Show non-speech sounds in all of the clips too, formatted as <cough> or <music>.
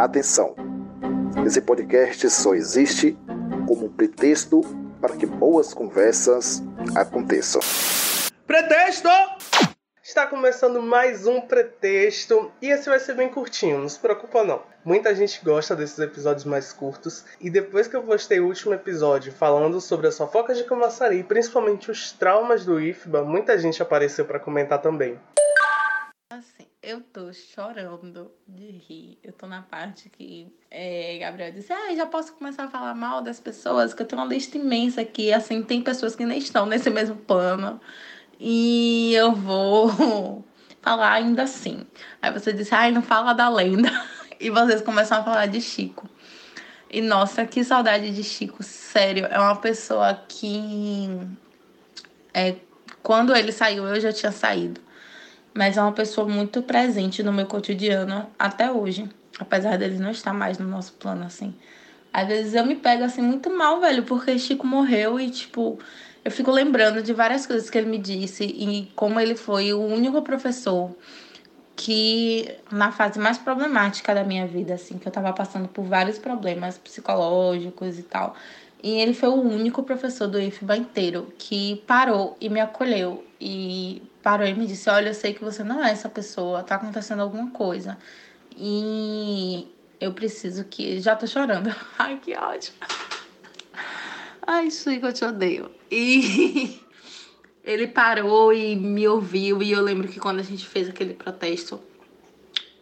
Atenção! Esse podcast só existe como um pretexto para que boas conversas aconteçam. Pretexto! Está começando mais um pretexto e esse vai ser bem curtinho, não se preocupa não. Muita gente gosta desses episódios mais curtos e depois que eu postei o último episódio falando sobre as fofocas de Camaçari, principalmente os traumas do IFBA, muita gente apareceu para comentar também. Assim, eu tô chorando de rir. Eu tô na parte que é, Gabriel disse: Ah, já posso começar a falar mal das pessoas, que eu tenho uma lista imensa aqui. Assim, tem pessoas que nem estão nesse mesmo plano. E eu vou <laughs> falar ainda assim. Aí você disse, ai, não fala da lenda. <laughs> E vocês começam a falar de Chico. E nossa, que saudade de Chico. Sério, é uma pessoa que. É, quando ele saiu, eu já tinha saído. Mas é uma pessoa muito presente no meu cotidiano até hoje. Apesar dele não estar mais no nosso plano, assim. Às vezes eu me pego assim muito mal, velho, porque Chico morreu e, tipo, eu fico lembrando de várias coisas que ele me disse e como ele foi o único professor que na fase mais problemática da minha vida, assim, que eu tava passando por vários problemas psicológicos e tal. E ele foi o único professor do IFBA inteiro que parou e me acolheu e parou e me disse: "Olha, eu sei que você não é essa pessoa, tá acontecendo alguma coisa". E eu preciso que já tô chorando. <laughs> Ai, que ótimo. Ai, Chico, eu te odeio. E <laughs> ele parou e me ouviu. E eu lembro que quando a gente fez aquele protesto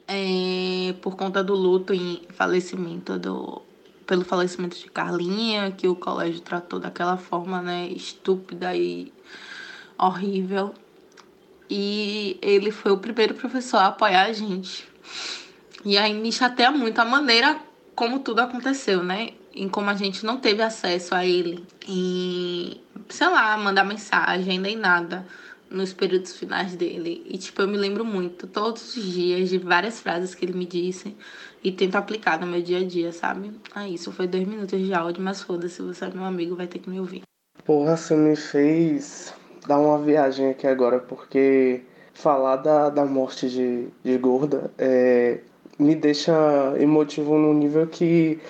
é, por conta do luto em falecimento do. Pelo falecimento de Carlinha, que o colégio tratou daquela forma, né, estúpida e horrível. E ele foi o primeiro professor a apoiar a gente. E aí me chateia muito a maneira como tudo aconteceu, né? em como a gente não teve acesso a ele em, sei lá, mandar mensagem nem nada nos períodos finais dele. E, tipo, eu me lembro muito, todos os dias, de várias frases que ele me disse e tento aplicar no meu dia a dia, sabe? Ah, isso foi dois minutos de áudio, mas foda-se, você é meu amigo, vai ter que me ouvir. Porra, você me fez dar uma viagem aqui agora, porque falar da, da morte de, de Gorda é, me deixa emotivo num nível que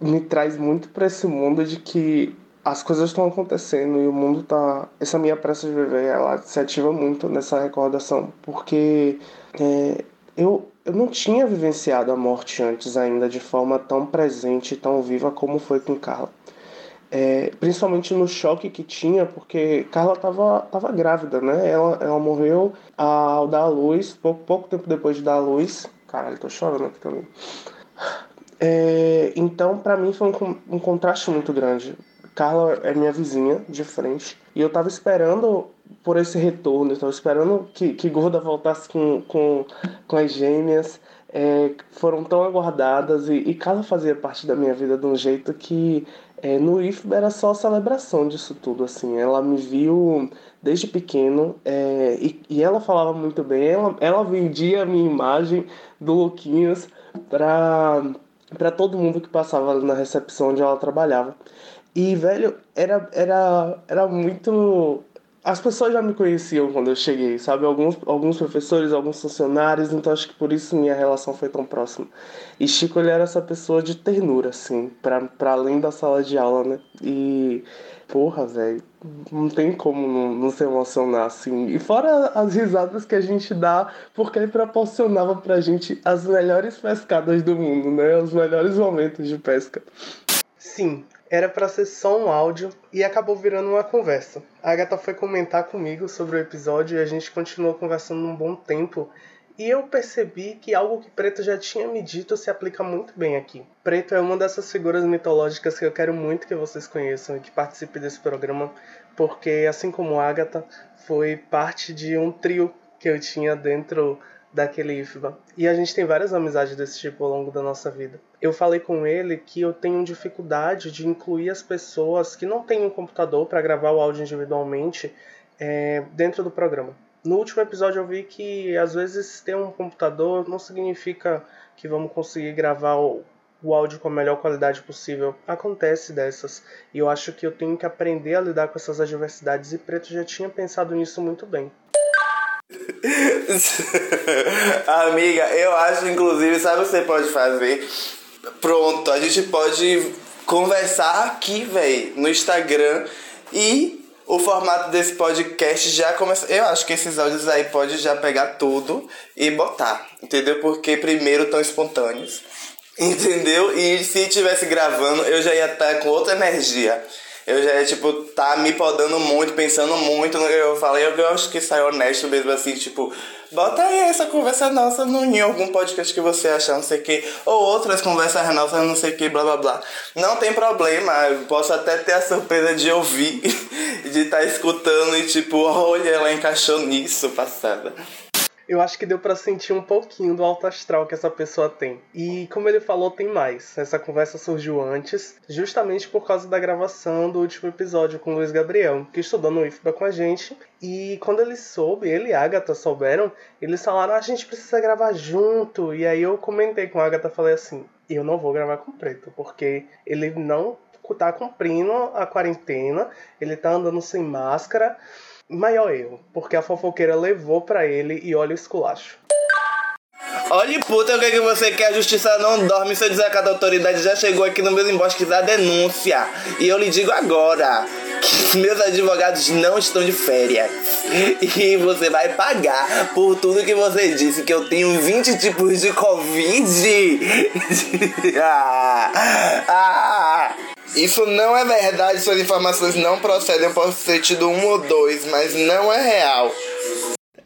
me traz muito para esse mundo de que as coisas estão acontecendo e o mundo tá. Essa minha pressa de viver, ela se ativa muito nessa recordação, porque é, eu, eu não tinha vivenciado a morte antes ainda de forma tão presente, tão viva como foi com Carla. É, principalmente no choque que tinha, porque Carla tava, tava grávida, né? Ela, ela morreu ao dar a luz, pouco, pouco tempo depois de dar a luz. Caralho, tô chorando aqui também. É, então, para mim foi um, um, contraste muito grande. Carla é minha vizinha de frente e eu tava esperando por esse retorno, eu tava esperando que, que Gorda voltasse com, com, com as gêmeas. É, foram tão aguardadas e, e Carla fazia parte da minha vida de um jeito que é, no IFB era só celebração disso tudo, assim. Ela me viu desde pequeno é, e, e ela falava muito bem. Ela, ela vendia a minha imagem do Luquinhas para todo mundo que passava na recepção onde ela trabalhava. E, velho, era, era, era muito. As pessoas já me conheciam quando eu cheguei, sabe? Alguns, alguns professores, alguns funcionários, então acho que por isso minha relação foi tão próxima. E Chico, ele era essa pessoa de ternura, assim, para além da sala de aula, né? E porra, velho, não tem como não, não, se emocionar assim. E fora as risadas que a gente dá, porque ele proporcionava pra gente as melhores pescadas do mundo, né? Os melhores momentos de pesca. Sim, era para ser só um áudio e acabou virando uma conversa. A Agatha foi comentar comigo sobre o episódio e a gente continuou conversando um bom tempo e eu percebi que algo que Preto já tinha me dito se aplica muito bem aqui. Preto é uma dessas figuras mitológicas que eu quero muito que vocês conheçam e que participe desse programa, porque assim como Agatha, foi parte de um trio que eu tinha dentro daquele IFBA. E a gente tem várias amizades desse tipo ao longo da nossa vida. Eu falei com ele que eu tenho dificuldade de incluir as pessoas que não têm um computador para gravar o áudio individualmente é, dentro do programa. No último episódio eu vi que às vezes ter um computador não significa que vamos conseguir gravar o, o áudio com a melhor qualidade possível. Acontece dessas. E eu acho que eu tenho que aprender a lidar com essas adversidades e Preto já tinha pensado nisso muito bem. <laughs> Amiga, eu acho, inclusive, sabe o que você pode fazer? Pronto, a gente pode conversar aqui, velho, no Instagram e o formato desse podcast já começa. Eu acho que esses áudios aí pode já pegar tudo e botar, entendeu? Porque primeiro tão espontâneos, <laughs> entendeu? E se tivesse gravando, eu já ia estar com outra energia eu já, tipo, tá me podando muito, pensando muito eu falei. Eu acho que saiu honesto mesmo, assim, tipo, bota aí essa conversa nossa no, em algum podcast que você achar, não sei o que, ou outras conversas nossas, não sei o que, blá blá blá. Não tem problema, eu posso até ter a surpresa de ouvir, <laughs> de estar tá escutando e, tipo, olha, ela encaixou nisso, passada eu acho que deu para sentir um pouquinho do alto astral que essa pessoa tem. E como ele falou, tem mais. Essa conversa surgiu antes, justamente por causa da gravação do último episódio com o Luiz Gabriel, que estudou no IFBA com a gente. E quando ele soube, ele e a Agatha souberam, eles falaram: ah, a gente precisa gravar junto. E aí eu comentei com a Agatha, falei assim: eu não vou gravar com o Preto, porque ele não tá cumprindo a quarentena, ele tá andando sem máscara maior erro, porque a fofoqueira levou para ele e olha o esculacho. Olha, puta, o que, é que você quer? A justiça não dorme. Seu desacato da autoridade já chegou aqui no meu embosque da denúncia. E eu lhe digo agora que meus advogados não estão de férias. E você vai pagar por tudo que você disse, que eu tenho 20 tipos de Covid. <laughs> ah, ah. Isso não é verdade, suas informações não procedem. Eu posso ter tido um ou dois, mas não é real.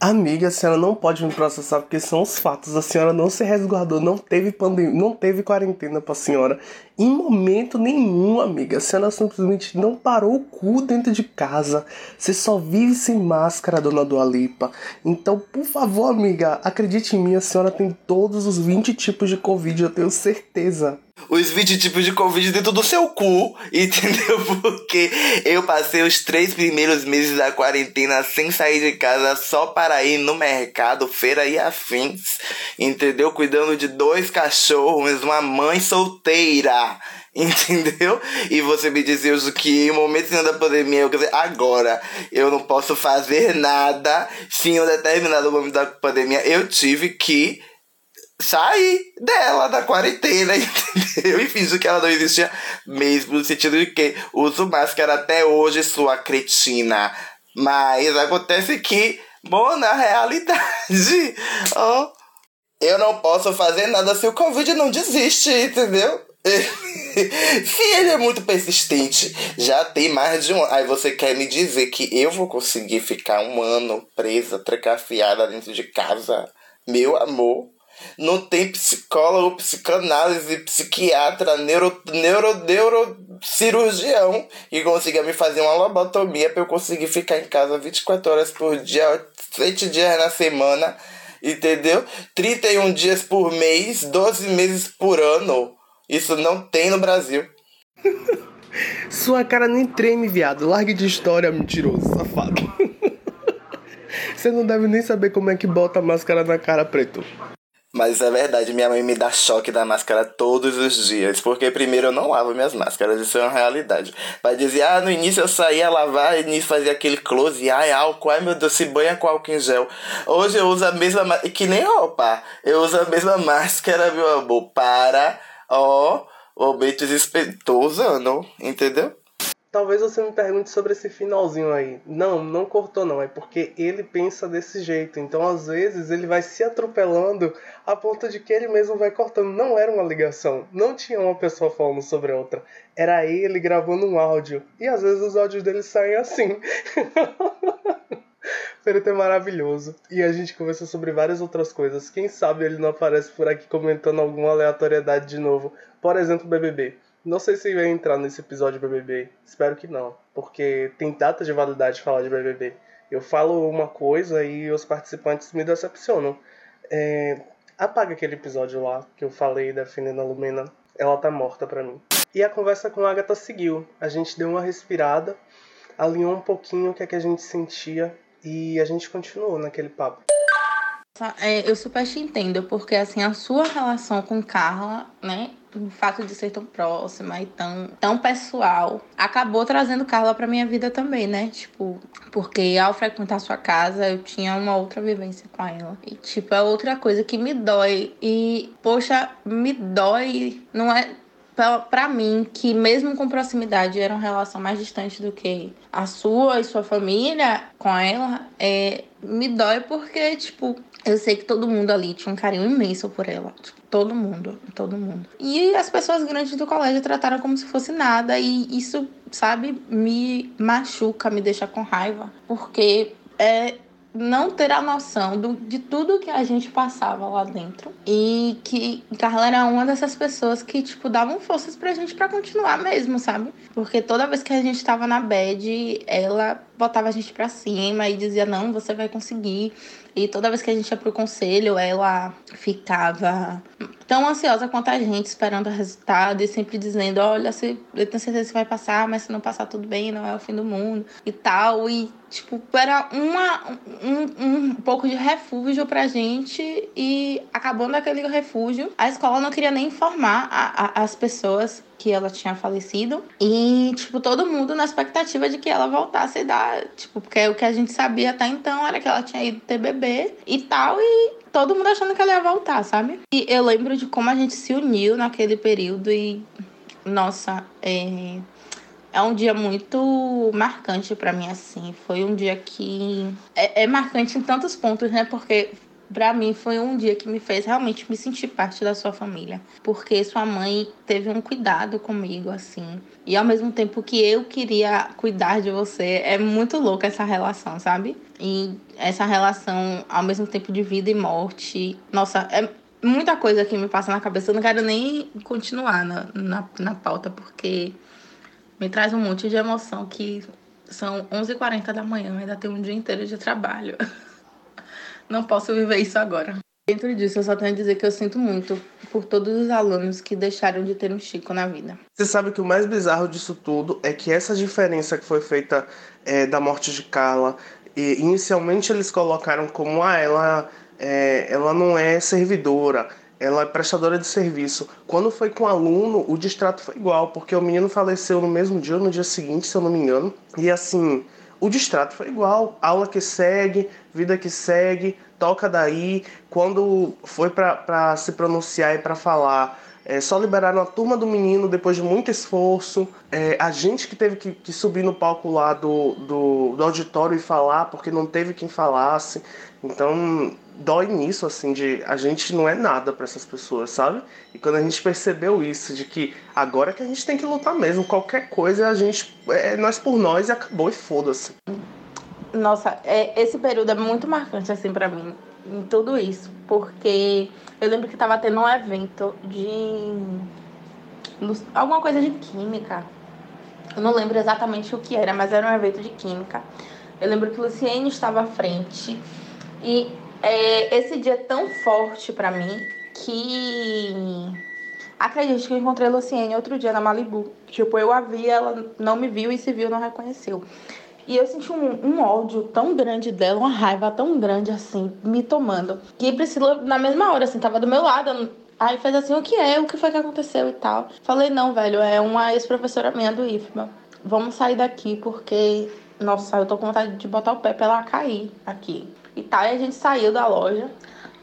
Amiga, a senhora não pode me processar porque são os fatos. A senhora não se resguardou, não teve pandemia, não teve quarentena pra senhora. Em momento nenhum, amiga. A senhora simplesmente não parou o cu dentro de casa. Você só vive sem máscara, dona Dualipa. Então, por favor, amiga, acredite em mim, a senhora tem todos os 20 tipos de Covid, eu tenho certeza os 20 tipos de Covid dentro do seu cu, <laughs> entendeu? Porque eu passei os três primeiros meses da quarentena sem sair de casa só para ir no mercado, feira e afins, entendeu? Cuidando de dois cachorros, uma mãe solteira. <laughs> Entendeu? E você me dizia que em momento da pandemia, eu quer dizer, agora eu não posso fazer nada. Sim, em um determinado momento da pandemia, eu tive que sair dela, da quarentena, <laughs> entendeu? E finjo que ela não existia mesmo, no sentido de que uso máscara até hoje, sua cretina. Mas acontece que, bom, na realidade, <laughs> oh, eu não posso fazer nada se o Covid não desiste, entendeu? <laughs> se ele é muito persistente, já tem mais de um. Aí você quer me dizer que eu vou conseguir ficar um ano presa, trancafiada dentro de casa? Meu amor, não tem psicólogo, psicanálise, psiquiatra, neuro, neuro, neurocirurgião que consiga me fazer uma lobotomia para eu conseguir ficar em casa 24 horas por dia, 7 dias na semana, entendeu? 31 dias por mês, 12 meses por ano. Isso não tem no Brasil. <laughs> Sua cara nem treme, viado. Largue de história, mentiroso, safado. <laughs> Você não deve nem saber como é que bota a máscara na cara, preto. Mas é verdade, minha mãe me dá choque da máscara todos os dias. Porque primeiro eu não lavo minhas máscaras, isso é uma realidade. Vai dizer, ah, no início eu saía lavar, e fazia aquele close, ai, álcool, ai meu Deus, se banha com álcool em gel. Hoje eu uso a mesma máscara, que nem roupa, eu uso a mesma <laughs> máscara, meu amor, para, ó, o Betis estou usando, entendeu? Talvez você me pergunte sobre esse finalzinho aí. Não, não cortou não, é porque ele pensa desse jeito. Então, às vezes, ele vai se atropelando a ponto de que ele mesmo vai cortando. Não era uma ligação, não tinha uma pessoa falando sobre a outra. Era ele gravando um áudio. E às vezes os áudios dele saem assim. <laughs> Perito é maravilhoso. E a gente conversa sobre várias outras coisas. Quem sabe ele não aparece por aqui comentando alguma aleatoriedade de novo. Por exemplo, BBB. Não sei se vai entrar nesse episódio de BBB. Espero que não, porque tem data de validade falar de BBB. Eu falo uma coisa e os participantes me decepcionam. É... Apaga aquele episódio lá que eu falei defendendo a Lumena. Ela tá morta pra mim. E a conversa com a Agatha seguiu. A gente deu uma respirada, alinhou um pouquinho o que, é que a gente sentia e a gente continuou naquele papo. É, eu super te entendo, porque assim, a sua relação com Carla, né? O fato de ser tão próxima e tão, tão pessoal acabou trazendo Carla pra minha vida também, né? Tipo, porque ao frequentar sua casa eu tinha uma outra vivência com ela. E, tipo, é outra coisa que me dói. E, poxa, me dói. Não é para mim, que mesmo com proximidade era uma relação mais distante do que a sua e sua família com ela, é, me dói porque, tipo, eu sei que todo mundo ali tinha um carinho imenso por ela. Tipo, todo mundo, todo mundo. E as pessoas grandes do colégio trataram como se fosse nada. E isso, sabe, me machuca, me deixa com raiva. Porque é, não ter a noção do, de tudo que a gente passava lá dentro. E que Carla era uma dessas pessoas que, tipo, davam forças pra gente pra continuar mesmo, sabe? Porque toda vez que a gente tava na bed, ela botava a gente pra cima e dizia: Não, você vai conseguir. E toda vez que a gente ia pro conselho, ela ficava tão ansiosa quanto a gente, esperando o resultado e sempre dizendo: Olha, se, eu tenho certeza que vai passar, mas se não passar, tudo bem, não é o fim do mundo e tal. E, tipo, era uma, um, um pouco de refúgio pra gente. E acabando aquele refúgio, a escola não queria nem informar a, a, as pessoas que ela tinha falecido. E, tipo, todo mundo na expectativa de que ela voltasse a dar, tipo, porque o que a gente sabia até então era que ela tinha ido ter bebê e tal, e todo mundo achando que ela ia voltar, sabe? E eu lembro de como a gente se uniu naquele período e, nossa, é. É um dia muito marcante para mim, assim. Foi um dia que é, é marcante em tantos pontos, né? Porque para mim foi um dia que me fez realmente me sentir parte da sua família, porque sua mãe teve um cuidado comigo assim, e ao mesmo tempo que eu queria cuidar de você, é muito louca essa relação, sabe? E essa relação ao mesmo tempo de vida e morte, nossa, é muita coisa que me passa na cabeça, eu não quero nem continuar na, na, na pauta, porque me traz um monte de emoção que são 11h40 da manhã, ainda tem um dia inteiro de trabalho. <laughs> não posso viver isso agora. Dentro disso, eu só tenho a dizer que eu sinto muito por todos os alunos que deixaram de ter um Chico na vida. Você sabe que o mais bizarro disso tudo é que essa diferença que foi feita é, da morte de Carla, e inicialmente eles colocaram como ah, ela, é, ela não é servidora, ela é prestadora de serviço. Quando foi com o aluno, o distrato foi igual, porque o menino faleceu no mesmo dia ou no dia seguinte, se eu não me engano. E assim, o distrato foi igual, aula que segue, vida que segue, toca daí. Quando foi para se pronunciar e para falar, é, só liberaram a turma do menino depois de muito esforço. É, a gente que teve que, que, subir no palco lá do, do, do auditório e falar, porque não teve quem falasse. Então, dói nisso, assim, de a gente não é nada para essas pessoas, sabe? E quando a gente percebeu isso, de que agora que a gente tem que lutar mesmo, qualquer coisa a gente, é nós por nós e acabou e foda-se. Nossa, é, esse período é muito marcante, assim, para mim, em tudo isso, porque eu lembro que tava tendo um evento de. alguma coisa de química. Eu não lembro exatamente o que era, mas era um evento de química. Eu lembro que Luciene estava à frente e é, esse dia é tão forte para mim que acredito que eu encontrei a Luciene outro dia na Malibu. Tipo, eu a vi, ela não me viu e se viu, não reconheceu. E eu senti um, um, ódio tão grande dela, uma raiva tão grande assim, me tomando. E Priscila, na mesma hora, assim, tava do meu lado. Aí fez assim: o que é? O que foi que aconteceu e tal. Falei: não, velho, é uma ex-professora minha do IFMA. Vamos sair daqui porque, nossa, eu tô com vontade de botar o pé pra ela cair aqui e tal. E a gente saiu da loja.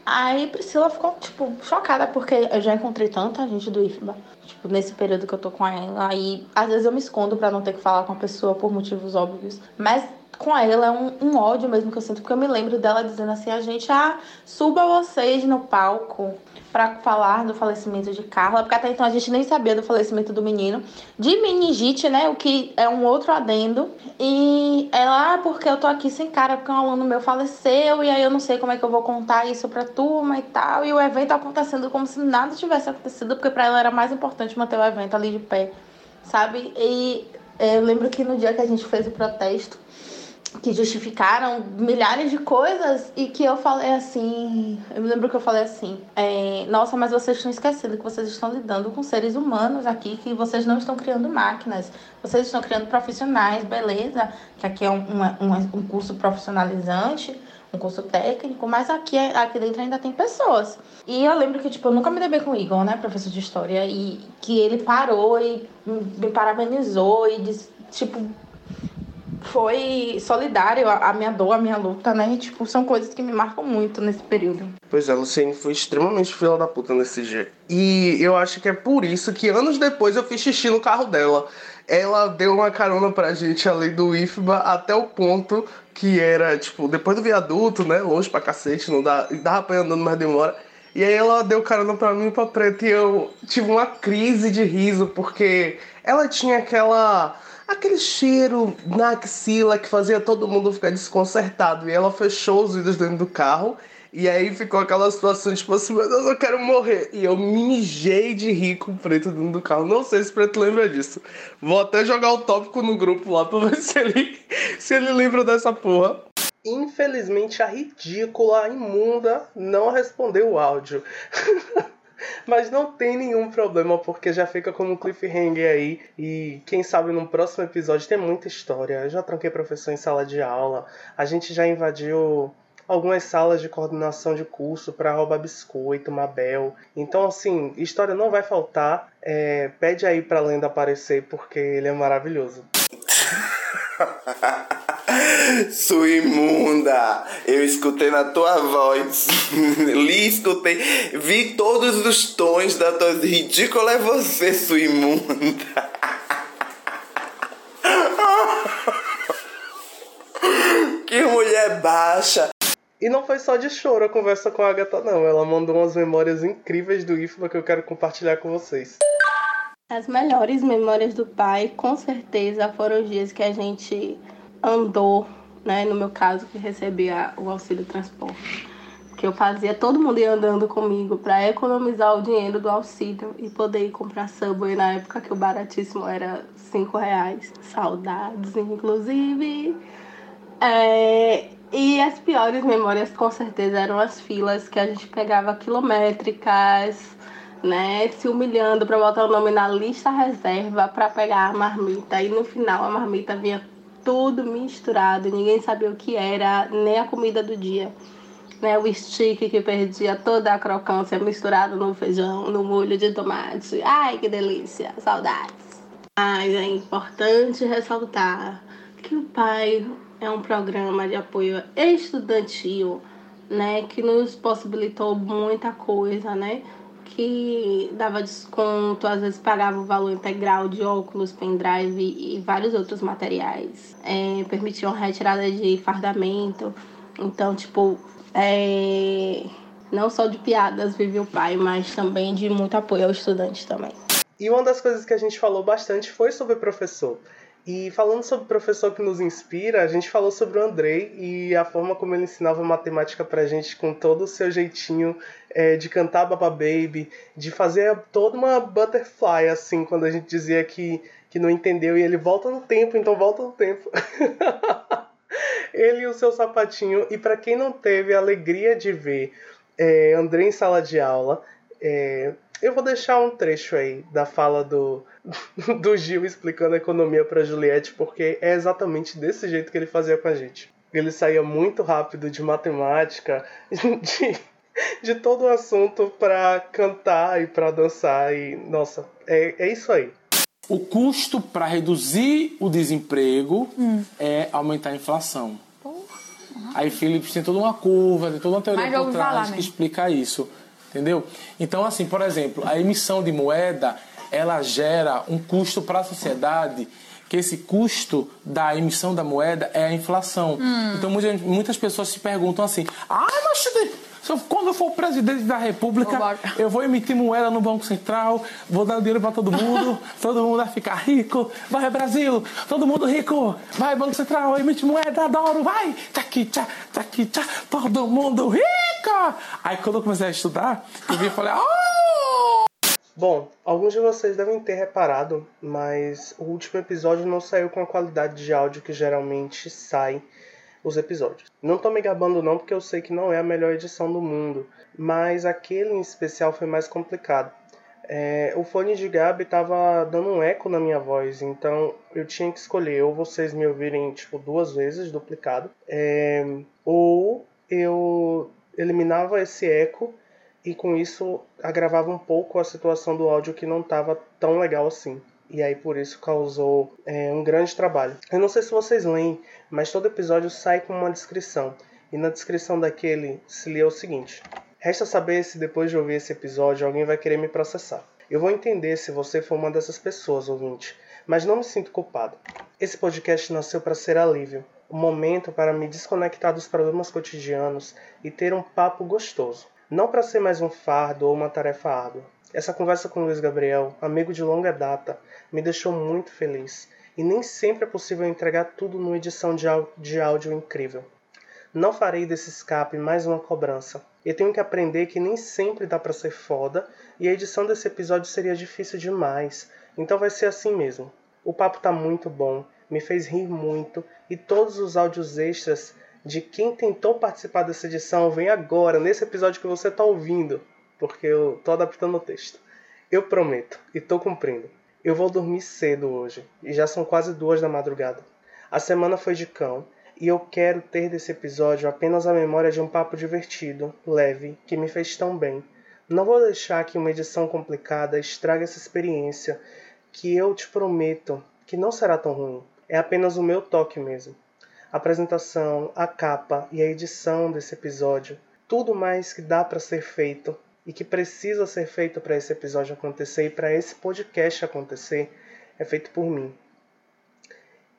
Aí Priscila ficou, tipo, chocada, porque eu já encontrei tanta gente do IFBA, tipo, nesse período que eu tô com ela. Aí, às vezes eu me escondo para não ter que falar com a pessoa por motivos óbvios. Mas com ela é um, um, ódio mesmo que eu sinto, porque eu me lembro dela dizendo assim, a gente, ah, suba vocês no palco para falar do falecimento de Carla, porque até então a gente nem sabia do falecimento do menino, de meningite, né, o que é um outro adendo, e ela, ah, porque eu tô aqui sem cara, porque um aluno meu faleceu, e aí eu não sei como é que eu vou contar isso pra turma e tal, e o evento acontecendo como se nada tivesse acontecido, porque para ela era mais importante manter o evento ali de pé, sabe, e eu lembro que no dia que a gente fez o protesto, que justificaram milhares de coisas e que eu falei assim. Eu me lembro que eu falei assim: é, Nossa, mas vocês estão esquecendo que vocês estão lidando com seres humanos aqui, que vocês não estão criando máquinas, vocês estão criando profissionais, beleza? Que aqui é um, um, um curso profissionalizante, um curso técnico, mas aqui, aqui dentro ainda tem pessoas. E eu lembro que, tipo, eu nunca me dei com o Igor, né, professor de história, e que ele parou e me parabenizou e disse, tipo, foi solidário a minha dor, a minha luta, né? E, tipo, são coisas que me marcam muito nesse período. Pois é, Luciene foi extremamente fila da puta nesse dia. E eu acho que é por isso que anos depois eu fiz xixi no carro dela. Ela deu uma carona pra gente ali do IFBA até o ponto que era, tipo, depois do viaduto, né? Longe pra cacete, não dá, dava pra ir andando mais demora. E aí ela deu carona pra mim e pra Preta e eu tive uma crise de riso, porque ela tinha aquela aquele cheiro na axila que fazia todo mundo ficar desconcertado. E ela fechou os vidros dentro do carro. E aí ficou aquela situação, tipo assim, meu Deus, eu quero morrer. E eu me mijei de rir com o preto dentro do carro. Não sei se o preto lembra disso. Vou até jogar o tópico no grupo lá pra ver <laughs> se ele, se ele lembra dessa porra. Infelizmente, a ridícula, a imunda, não respondeu o áudio. <laughs> Mas não tem nenhum problema, porque já fica como cliffhanger aí. E quem sabe no próximo episódio tem muita história. Eu já tranquei professor em sala de aula. A gente já invadiu algumas salas de coordenação de curso para roubar biscoito, Mabel. Então, assim, história não vai faltar. É, pede aí pra lenda aparecer, porque ele é maravilhoso. <laughs> Sua imunda, eu escutei na tua voz, <laughs> li, escutei, vi todos os tons da tua ridícula é você, sua imunda. <laughs> que mulher baixa. E não foi só de choro a conversa com a Agatha, não. Ela mandou umas memórias incríveis do IFBA que eu quero compartilhar com vocês. As melhores memórias do pai, com certeza, foram os dias que a gente andou, né? No meu caso, que recebia o auxílio transporte. Que eu fazia todo mundo ir andando comigo para economizar o dinheiro do auxílio e poder ir comprar Subway na época que o baratíssimo era cinco reais. Saudades, inclusive. É, e as piores memórias, com certeza, eram as filas que a gente pegava quilométricas, né? Se humilhando para botar o nome na lista reserva para pegar a marmita. E no final a marmita vinha tudo misturado, ninguém sabia o que era, nem a comida do dia. Né, o stick que perdia toda a crocância misturado no feijão, no molho de tomate. Ai, que delícia, saudades. Mas é importante ressaltar que o pai é um programa de apoio estudantil, né, que nos possibilitou muita coisa, né? Que dava desconto, às vezes pagava o valor integral de óculos, pendrive e vários outros materiais. É, permitiam retirada de fardamento. Então, tipo, é, não só de piadas vive o pai, mas também de muito apoio ao estudante também. E uma das coisas que a gente falou bastante foi sobre professor. E falando sobre o professor que nos inspira, a gente falou sobre o Andrei e a forma como ele ensinava matemática pra gente com todo o seu jeitinho é, de cantar Baba Baby, de fazer toda uma butterfly, assim, quando a gente dizia que, que não entendeu e ele volta no tempo, então volta no tempo. <laughs> ele e o seu sapatinho. E para quem não teve a alegria de ver é, Andrei em sala de aula, é, eu vou deixar um trecho aí da fala do <laughs> do Gil explicando a economia para Juliette, porque é exatamente desse jeito que ele fazia com a gente. Ele saía muito rápido de matemática, <laughs> de, de todo o assunto para cantar e para dançar e nossa, é, é isso aí. O custo para reduzir o desemprego hum. é aumentar a inflação. Aí Philips tem toda uma curva, tem toda uma teoria por trás falar, que explica isso. Entendeu? Então, assim, por exemplo, a emissão de moeda ela gera um custo para a sociedade que esse custo da emissão da moeda é a inflação. Hum. Então muitas, muitas pessoas se perguntam assim: ah, mas quando eu for presidente da República, eu vou emitir moeda no Banco Central, vou dar dinheiro para todo mundo, <laughs> todo mundo vai ficar rico, vai Brasil, todo mundo rico, vai Banco Central, emite moeda, adoro, vai, tchaki, tchá, tchaki, tchá, todo mundo rico. Aí quando eu comecei a estudar, eu vi e falei, oh! Bom, alguns de vocês devem ter reparado, mas o último episódio não saiu com a qualidade de áudio que geralmente sai os episódios. Não tô me gabando não, porque eu sei que não é a melhor edição do mundo, mas aquele em especial foi mais complicado. É, o fone de Gabi tava dando um eco na minha voz, então eu tinha que escolher ou vocês me ouvirem tipo duas vezes duplicado, é, ou eu eliminava esse eco e com isso agravava um pouco a situação do áudio que não estava tão legal assim. E aí por isso causou é, um grande trabalho. Eu não sei se vocês leem, mas todo episódio sai com uma descrição. E na descrição daquele se lia o seguinte: Resta saber se depois de ouvir esse episódio alguém vai querer me processar. Eu vou entender se você for uma dessas pessoas, ouvinte, mas não me sinto culpado. Esse podcast nasceu para ser alívio, um momento para me desconectar dos problemas cotidianos e ter um papo gostoso. Não para ser mais um fardo ou uma tarefa árdua. Essa conversa com Luiz Gabriel, amigo de longa data, me deixou muito feliz. E nem sempre é possível entregar tudo numa edição de áudio incrível. Não farei desse escape mais uma cobrança. Eu tenho que aprender que nem sempre dá para ser foda e a edição desse episódio seria difícil demais. Então vai ser assim mesmo. O papo tá muito bom, me fez rir muito e todos os áudios extras de quem tentou participar dessa edição vem agora, nesse episódio que você está ouvindo, porque eu tô adaptando o texto. Eu prometo, e tô cumprindo. Eu vou dormir cedo hoje, e já são quase duas da madrugada. A semana foi de cão, e eu quero ter desse episódio apenas a memória de um papo divertido, leve, que me fez tão bem. Não vou deixar que uma edição complicada estrague essa experiência, que eu te prometo que não será tão ruim. É apenas o meu toque mesmo a apresentação, a capa e a edição desse episódio, tudo mais que dá para ser feito e que precisa ser feito para esse episódio acontecer e para esse podcast acontecer é feito por mim.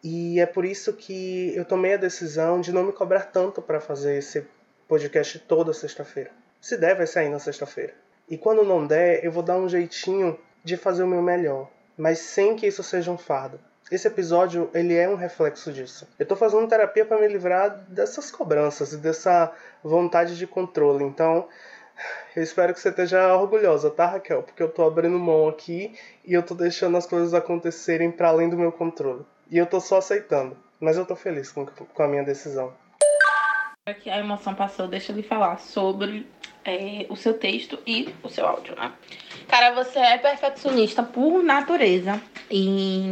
E é por isso que eu tomei a decisão de não me cobrar tanto para fazer esse podcast toda sexta-feira. Se der, vai sair na sexta-feira. E quando não der, eu vou dar um jeitinho de fazer o meu melhor, mas sem que isso seja um fardo. Esse episódio ele é um reflexo disso. Eu tô fazendo terapia para me livrar dessas cobranças e dessa vontade de controle. Então, eu espero que você esteja orgulhosa, tá, Raquel? Porque eu tô abrindo mão aqui e eu tô deixando as coisas acontecerem para além do meu controle. E eu tô só aceitando. Mas eu tô feliz com, com a minha decisão. Que a emoção passou, deixa eu lhe falar sobre é, o seu texto e o seu áudio, né? Cara, você é perfeccionista por natureza. E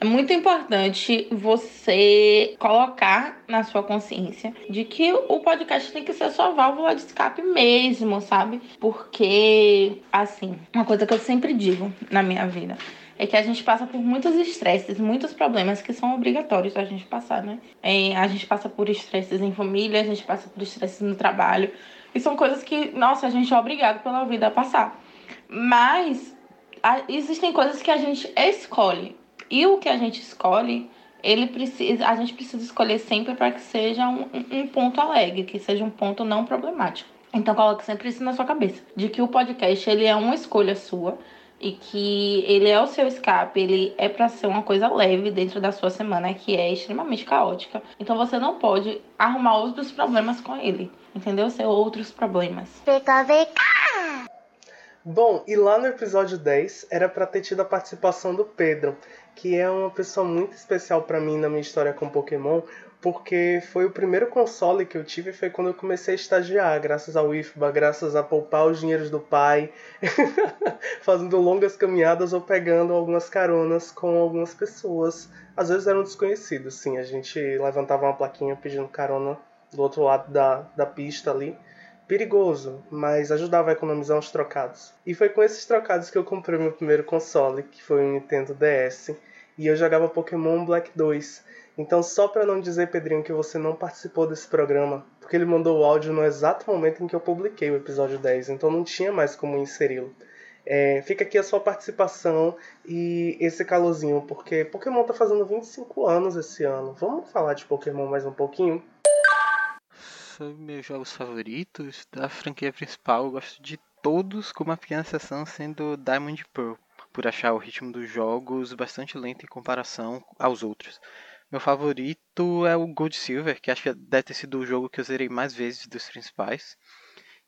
é muito importante você colocar na sua consciência de que o podcast tem que ser sua válvula de escape mesmo, sabe? Porque, assim, uma coisa que eu sempre digo na minha vida é que a gente passa por muitos estresses, muitos problemas que são obrigatórios a gente passar, né? É, a gente passa por estresses em família, a gente passa por estresses no trabalho. E são coisas que, nossa, a gente é obrigado pela vida a passar. Mas a, existem coisas que a gente escolhe. E o que a gente escolhe, ele precisa, a gente precisa escolher sempre para que seja um, um ponto alegre, que seja um ponto não problemático. Então coloque sempre isso na sua cabeça, de que o podcast ele é uma escolha sua e que ele é o seu escape, ele é para ser uma coisa leve dentro da sua semana que é extremamente caótica. Então você não pode arrumar outros problemas com ele, entendeu? Ser outros problemas. Fica, fica. Bom, e lá no episódio 10 era para ter tido a participação do Pedro, que é uma pessoa muito especial para mim na minha história com Pokémon, porque foi o primeiro console que eu tive foi quando eu comecei a estagiar, graças ao IFBA, graças a poupar os dinheiros do pai, <laughs> fazendo longas caminhadas ou pegando algumas caronas com algumas pessoas. Às vezes eram desconhecidos, sim, a gente levantava uma plaquinha pedindo carona do outro lado da, da pista ali. Perigoso, mas ajudava a economizar uns trocados. E foi com esses trocados que eu comprei meu primeiro console, que foi o Nintendo DS, e eu jogava Pokémon Black 2 então, só para não dizer, Pedrinho, que você não participou desse programa, porque ele mandou o áudio no exato momento em que eu publiquei o episódio 10, então não tinha mais como inseri-lo. É, fica aqui a sua participação e esse calorzinho, porque Pokémon tá fazendo 25 anos esse ano. Vamos falar de Pokémon mais um pouquinho? Sobre meus jogos favoritos da franquia principal, eu gosto de todos, com uma pequena exceção sendo Diamond Pearl, por achar o ritmo dos jogos bastante lento em comparação aos outros. Meu favorito é o Gold Silver, que acho que deve ter sido o jogo que eu zerei mais vezes dos principais.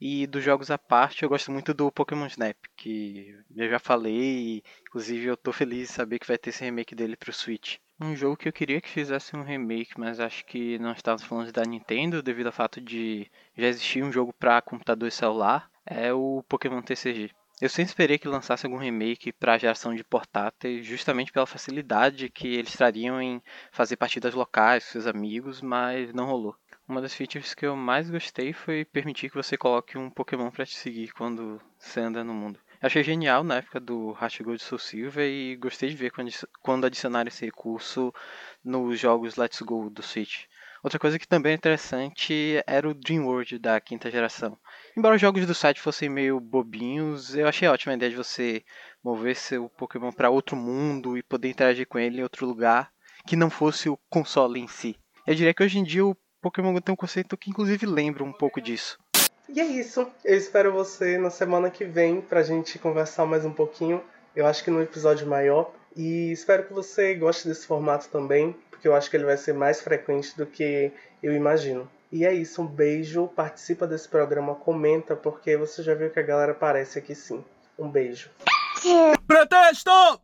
E dos jogos à parte, eu gosto muito do Pokémon Snap, que eu já falei, inclusive eu tô feliz de saber que vai ter esse remake dele pro Switch. Um jogo que eu queria que fizesse um remake, mas acho que não estamos falando da Nintendo, devido ao fato de já existir um jogo para computador e celular, é o Pokémon TCG. Eu sempre esperei que lançasse algum remake para a geração de portáteis, justamente pela facilidade que eles trariam em fazer partidas locais com seus amigos, mas não rolou. Uma das features que eu mais gostei foi permitir que você coloque um Pokémon para te seguir quando você anda no mundo. Achei genial na época do Heart Gold Soul Silver e gostei de ver quando adicionaram esse recurso nos jogos Let's Go do Switch. Outra coisa que também é interessante era o Dream World da quinta geração. Embora os jogos do site fossem meio bobinhos, eu achei ótima a ideia de você mover seu Pokémon para outro mundo e poder interagir com ele em outro lugar que não fosse o console em si. Eu diria que hoje em dia o Pokémon tem um conceito que inclusive lembra um pouco disso. E é isso. Eu espero você na semana que vem pra gente conversar mais um pouquinho. Eu acho que num episódio maior. E espero que você goste desse formato também, porque eu acho que ele vai ser mais frequente do que eu imagino. E é isso, um beijo, participa desse programa, comenta, porque você já viu que a galera aparece aqui sim. Um beijo. Protesto!